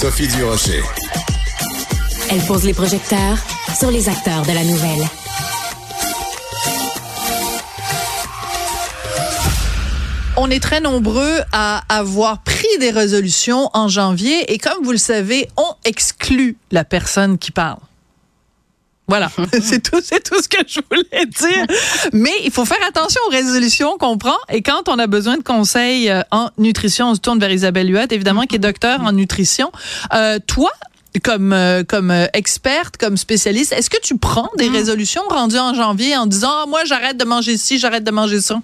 Sophie Durocher. Elle pose les projecteurs sur les acteurs de la nouvelle. On est très nombreux à avoir pris des résolutions en janvier et comme vous le savez, on exclut la personne qui parle. Voilà, c'est tout, c'est tout ce que je voulais dire. Mais il faut faire attention aux résolutions qu'on prend. Et quand on a besoin de conseils euh, en nutrition, on se tourne vers Isabelle Huot, évidemment, qui est docteur en nutrition. Euh, toi, comme euh, comme experte, comme spécialiste, est-ce que tu prends des résolutions rendues en janvier en disant ah, moi j'arrête de manger ci, j'arrête de manger ça?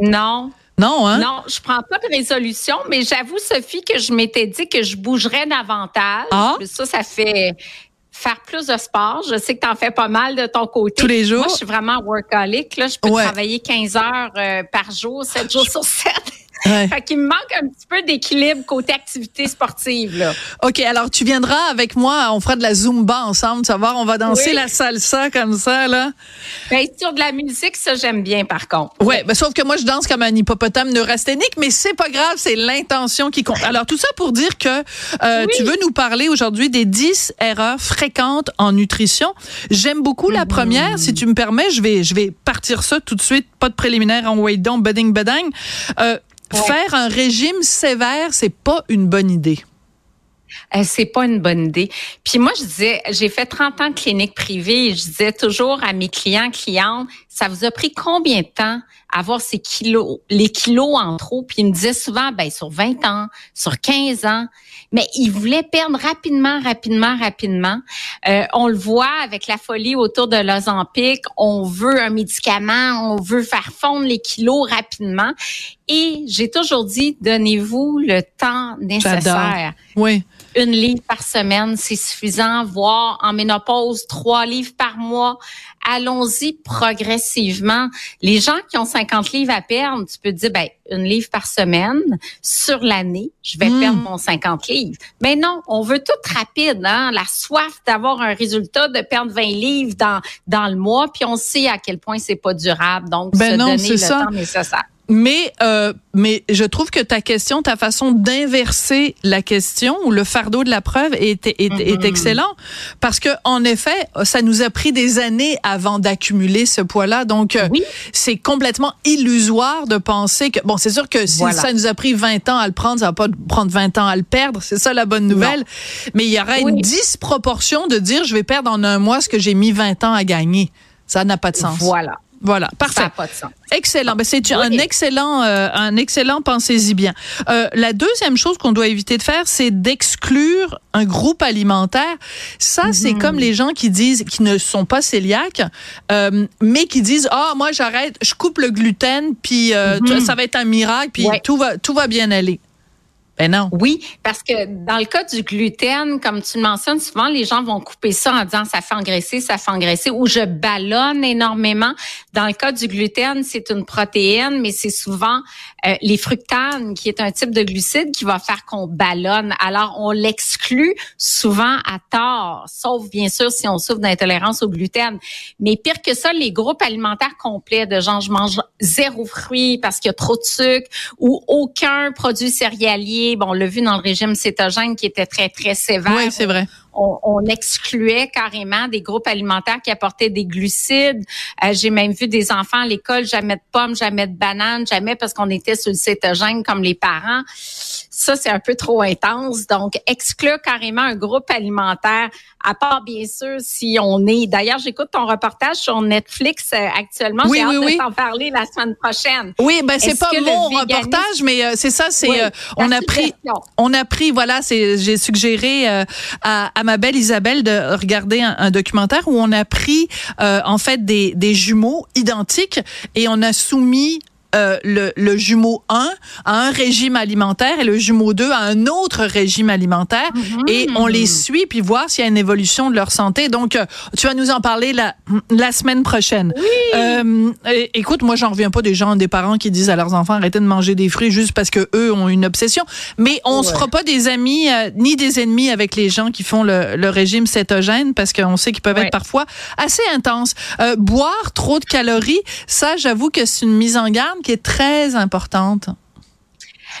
Non. Non, hein? Non, je prends pas de résolution, mais j'avoue, Sophie, que je m'étais dit que je bougerais davantage. Ah? Ça, ça fait faire plus de sport. Je sais que tu en fais pas mal de ton côté. Tous les jours? Moi, je suis vraiment workaholic. Là. Je peux Ouais. travailler 15 heures euh, par jour, 7 jours sur 7. Ouais. fait qu'il me manque un petit peu d'équilibre côté activité sportive. Là. OK, alors tu viendras avec moi, on fera de la Zumba ensemble, tu vas voir, on va danser Oui. la salsa comme ça, là. Ben, sur de la musique, ça, j'aime bien, par contre. Ouais, ben, sauf que moi, je danse comme un hippopotame neurasthénique, mais c'est pas grave, c'est l'intention qui compte. Alors, tout ça pour dire que euh, Oui. tu veux nous parler aujourd'hui des 10 erreurs fréquentes en nutrition. J'aime beaucoup la première. Si tu me permets, je vais, je vais partir ça tout de suite. Pas de préliminaire en wait down, budding, budding. Euh, Ouais. Faire un régime sévère, c'est pas une bonne idée. Euh, c'est pas une bonne idée. Puis moi, je disais, j'ai fait 30 ans de clinique privée et je disais toujours à mes clients, clientes, ça vous a pris combien de temps avoir ces kilos, les kilos en trop? Puis ils me disaient souvent, ben, sur 20 ans, sur 15 ans. Mais ils voulaient perdre rapidement, rapidement, rapidement. Euh, on le voit avec la folie autour de l'Ozempic. On veut un médicament, on veut faire fondre les kilos rapidement. Et j'ai toujours dit, donnez-vous le temps nécessaire Oui. une livre par semaine, c'est suffisant, voire en ménopause, trois livres par mois. Allons-y progressivement. Les gens qui ont 50 livres à perdre, tu peux te dire, ben, une livre par semaine sur l'année, je vais Mm. perdre mon 50 livres. Mais non, on veut tout rapide, hein? La soif d'avoir un résultat, de perdre 20 livres dans, dans le mois, puis on sait à quel point c'est pas durable. Donc, Ben se non, donner c'est le ça. temps nécessaire. Mais, euh, mais je trouve que ta question, ta façon d'inverser la question ou le fardeau de la preuve est, est, est Mm-hmm. excellent parce que en effet, ça nous a pris des années avant d'accumuler ce poids-là. Donc, euh, Oui. c'est complètement illusoire de penser que bon, c'est sûr que si Voilà. ça nous a pris 20 ans à le prendre, ça va pas prendre 20 ans à le perdre. C'est ça la bonne nouvelle. Mais il y aurait Oui. une disproportion de dire je vais perdre en un mois ce que j'ai mis 20 ans à gagner. Ça n'a pas de sens. Voilà. Voilà, parfait. Ça pas de sens. Excellent. Ben, c'est un Oui. excellent, euh, un excellent. Pensez-y bien. Euh, la deuxième chose qu'on doit éviter de faire, c'est d'exclure un groupe alimentaire. Ça, c'est Mhm. comme les gens qui disent, qui ne sont pas cœliaques, euh, mais qui disent, ah, moi, j'arrête, je coupe le gluten, puis Mhm. ça va être un miracle, puis Ouais. tout va, tout va bien aller. Ben. Oui, parce que dans le cas du gluten, comme tu le mentionnes, souvent les gens vont couper ça en disant ça fait engraisser, ça fait engraisser, ou je ballonne énormément. Dans le cas du gluten, c'est une protéine, mais c'est souvent euh, les fructanes, qui est un type de glucide qui va faire qu'on ballonne. Alors, on l'exclut souvent à tort, sauf bien sûr si on souffre d'intolérance au gluten. Mais pire que ça, les groupes alimentaires complets de gens, je mange zéro fruit parce qu'il y a trop de sucre ou aucun produit céréalier. Bon, on l'a vu dans le régime cétogène qui était très, très sévère. Oui, c'est vrai. On, on excluait carrément des groupes alimentaires qui apportaient des glucides. Euh, J'ai même vu des enfants à l'école, jamais de pommes, jamais de bananes, jamais parce qu'on était sur le cétogène comme les parents. Ça, c'est un peu trop intense. Donc, exclure carrément un groupe alimentaire, à part bien sûr si on est. D'ailleurs, j'écoute ton reportage sur Netflix euh, actuellement. Oui, J'ai oui, hâte oui. de t'en parler la semaine prochaine. Oui, ben c'est Est-ce pas mon véganisme- reportage, mais euh, c'est ça. C'est euh, on a pris, on a pris. Voilà, c'est j'ai suggéré euh, à, à ma belle Isabelle de regarder un, documentaire où on a pris euh, en fait des des jumeaux identiques et on a soumis euh, le, le jumeau 1 à un régime alimentaire et le jumeau 2 à un autre régime alimentaire et on les suit puis voir s'il y a une évolution de leur santé. Donc, euh, tu vas nous en parler la, la semaine prochaine. Euh, é- écoute, moi, j'en reviens pas des gens, des parents qui disent à leurs enfants arrêtez de manger des fruits juste parce que eux ont une obsession. Mais on se fera pas des amis euh, ni des ennemis avec les gens qui font le, le régime cétogène parce qu'on sait qu'ils peuvent Ouais. être parfois assez intenses. Euh, boire trop de calories, ça, j'avoue que c'est une mise en garde qui est très importante.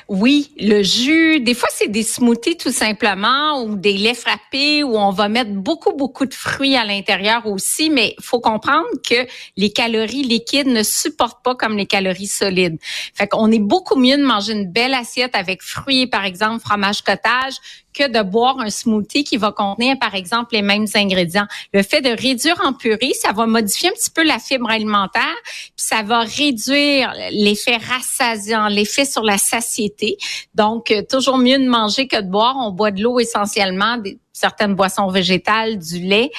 Oui, le jus, des fois c'est des smoothies tout simplement ou des laits frappés où on va mettre beaucoup beaucoup de fruits à l'intérieur aussi, mais faut comprendre que les calories liquides ne supportent pas comme les calories solides. Fait qu'on est beaucoup mieux de manger une belle assiette avec fruits par exemple fromage cottage que de boire un smoothie qui va contenir, par exemple, les mêmes ingrédients. Le fait de réduire en purée, ça va modifier un petit peu la fibre alimentaire, puis ça va réduire l'effet rassasiant, l'effet sur la satiété. Donc, euh, toujours mieux de manger que de boire. On boit de l'eau essentiellement, certaines boissons végétales, du lait,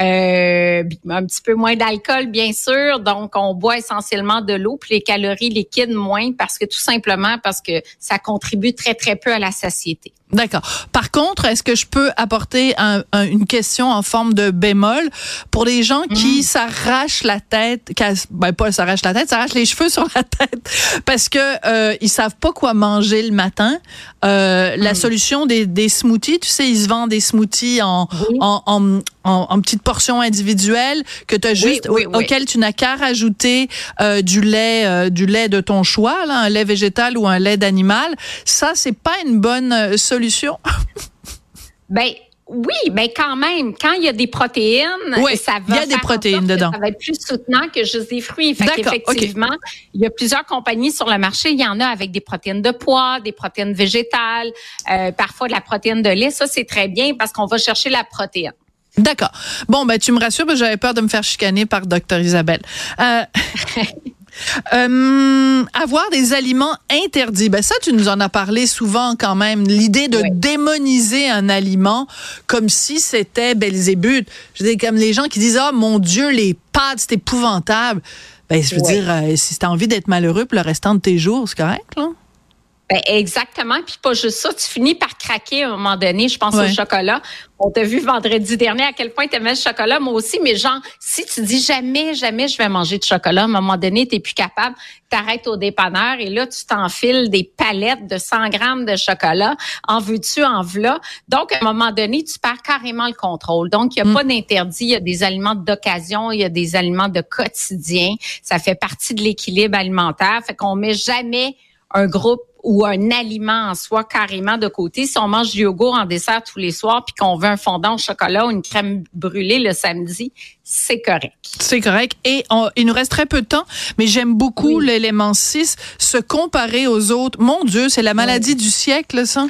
euh, un petit peu moins d'alcool, bien sûr. Donc, on boit essentiellement de l'eau, puis les calories liquides moins parce que tout simplement parce que ça contribue très, très peu à la satiété. D'accord. Par contre, est-ce que je peux apporter un, une question en forme de bémol? Pour les gens qui mm. s'arrachent la tête, ben pas s'arrachent la tête, s'arrachent les cheveux sur la tête parce que euh, ils savent pas quoi manger le matin. Euh, La mm. solution des, des, smoothies, tu sais, ils se vendent des smoothies en, en, en, en, petites portions individuelles que tu as juste auquel tu n'as qu'à rajouter euh, du lait euh, du lait de ton choix, là, un lait végétal ou un lait d'animal. Ça, c'est pas une bonne solution. Ben oui, mais quand même, quand il y a des protéines, ça va. Il y a des protéines dedans. Ça va être plus soutenant que juste des fruits. Fait effectivement, il y a plusieurs compagnies sur le marché. Il y en a avec des protéines de pois, des protéines végétales, euh, parfois de la protéine de lait. Ça, c'est très bien parce qu'on va chercher la protéine. D'accord. Bon, ben tu me rassures, j'avais peur de me faire chicaner par docteur Isabelle. Euh, Euh, avoir des aliments interdits, ben ça, tu nous en as parlé souvent quand même. L'idée de démoniser un aliment comme si c'était Belzébuth. Je dire, comme les gens qui disent, oh mon Dieu, les pâtes, c'est épouvantable. Ben, je veux dire, euh, si tu as envie d'être malheureux pour le restant de tes jours, c'est correct, là? Ben exactement, puis pas juste ça, tu finis par craquer à un moment donné, je pense au chocolat. On t'a vu vendredi dernier à quel point tu aimais le chocolat, moi aussi, mais genre, si tu dis jamais, jamais je vais manger de chocolat, à un moment donné, tu n'es plus capable, t'arrêtes au dépanneur et là, tu t'enfiles des palettes de 100 grammes de chocolat. En veux-tu, en v'là. Donc, à un moment donné, tu perds carrément le contrôle. Donc, il n'y a mm. pas d'interdit, il y a des aliments d'occasion, il y a des aliments de quotidien. Ça fait partie de l'équilibre alimentaire. Fait qu'on met jamais un groupe ou un aliment en soi carrément de côté. Si on mange du yogourt en dessert tous les soirs puis qu'on veut un fondant au chocolat ou une crème brûlée le samedi, c'est correct. C'est correct. Et il nous reste très peu de temps, mais j'aime beaucoup l'élément 6, se comparer aux autres. Mon Dieu, c'est la maladie du siècle, ça.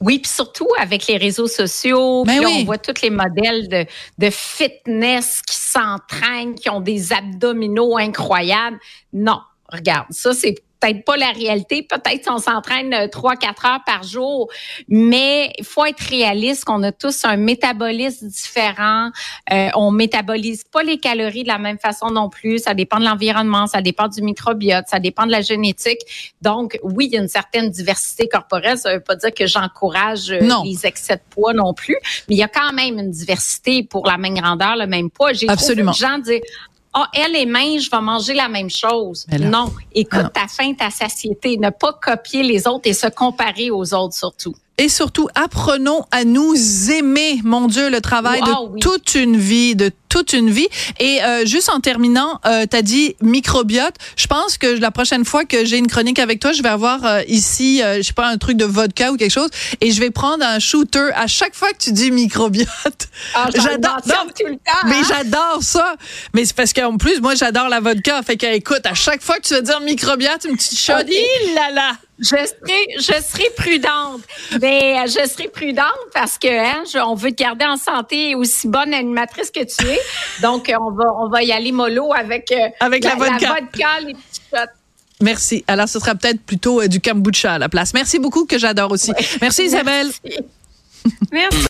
Oui, puis surtout avec les réseaux sociaux, ben puis on voit tous les modèles de, de fitness qui s'entraînent, qui ont des abdominaux incroyables. Non, regarde, ça c'est peut-être pas la réalité. Peut-être on s'entraîne euh, trois, quatre heures par jour, mais il faut être réaliste qu'on a tous un métabolisme différent. Euh, on métabolise pas les calories de la même façon non plus. Ça dépend de l'environnement, ça dépend du microbiote, ça dépend de la génétique. Donc, oui, il y a une certaine diversité corporelle. Ça veut pas dire que j'encourage euh, les excès de poids non plus, mais il y a quand même une diversité pour la même grandeur, le même poids. J'ai Absolument. Trop de gens dire ah, elle est mince, je vais manger la même chose. non, écoute ta faim, ta satiété. Ne pas copier les autres et se comparer aux autres surtout. Et surtout, apprenons à nous aimer. Mon Dieu, le travail de toute une vie, de toute une vie. Et euh, juste en terminant, euh, tu as dit microbiote. Je pense que la prochaine fois que j'ai une chronique avec toi, je vais avoir euh, ici, euh, je sais pas, un truc de vodka ou quelque chose, et je vais prendre un shooter à chaque fois que tu dis microbiote. Ah, j'adore ça tout le temps. Mais hein. j'adore ça. Mais c'est parce qu'en plus, moi, j'adore la vodka. Fait que, écoute, à chaque fois que tu vas dire microbiote, une petite shot, okay. là là. Je serai, je serai prudente. Mais je serai prudente parce que hein, on veut te garder en santé aussi bonne animatrice que tu es. Donc, on va, on va y aller mollo avec, euh, avec la, vodka. les petits shots. Merci. Alors, ce sera peut-être plutôt euh, du kombucha à la place. Merci beaucoup, que j'adore aussi. Merci, Isabelle. Merci.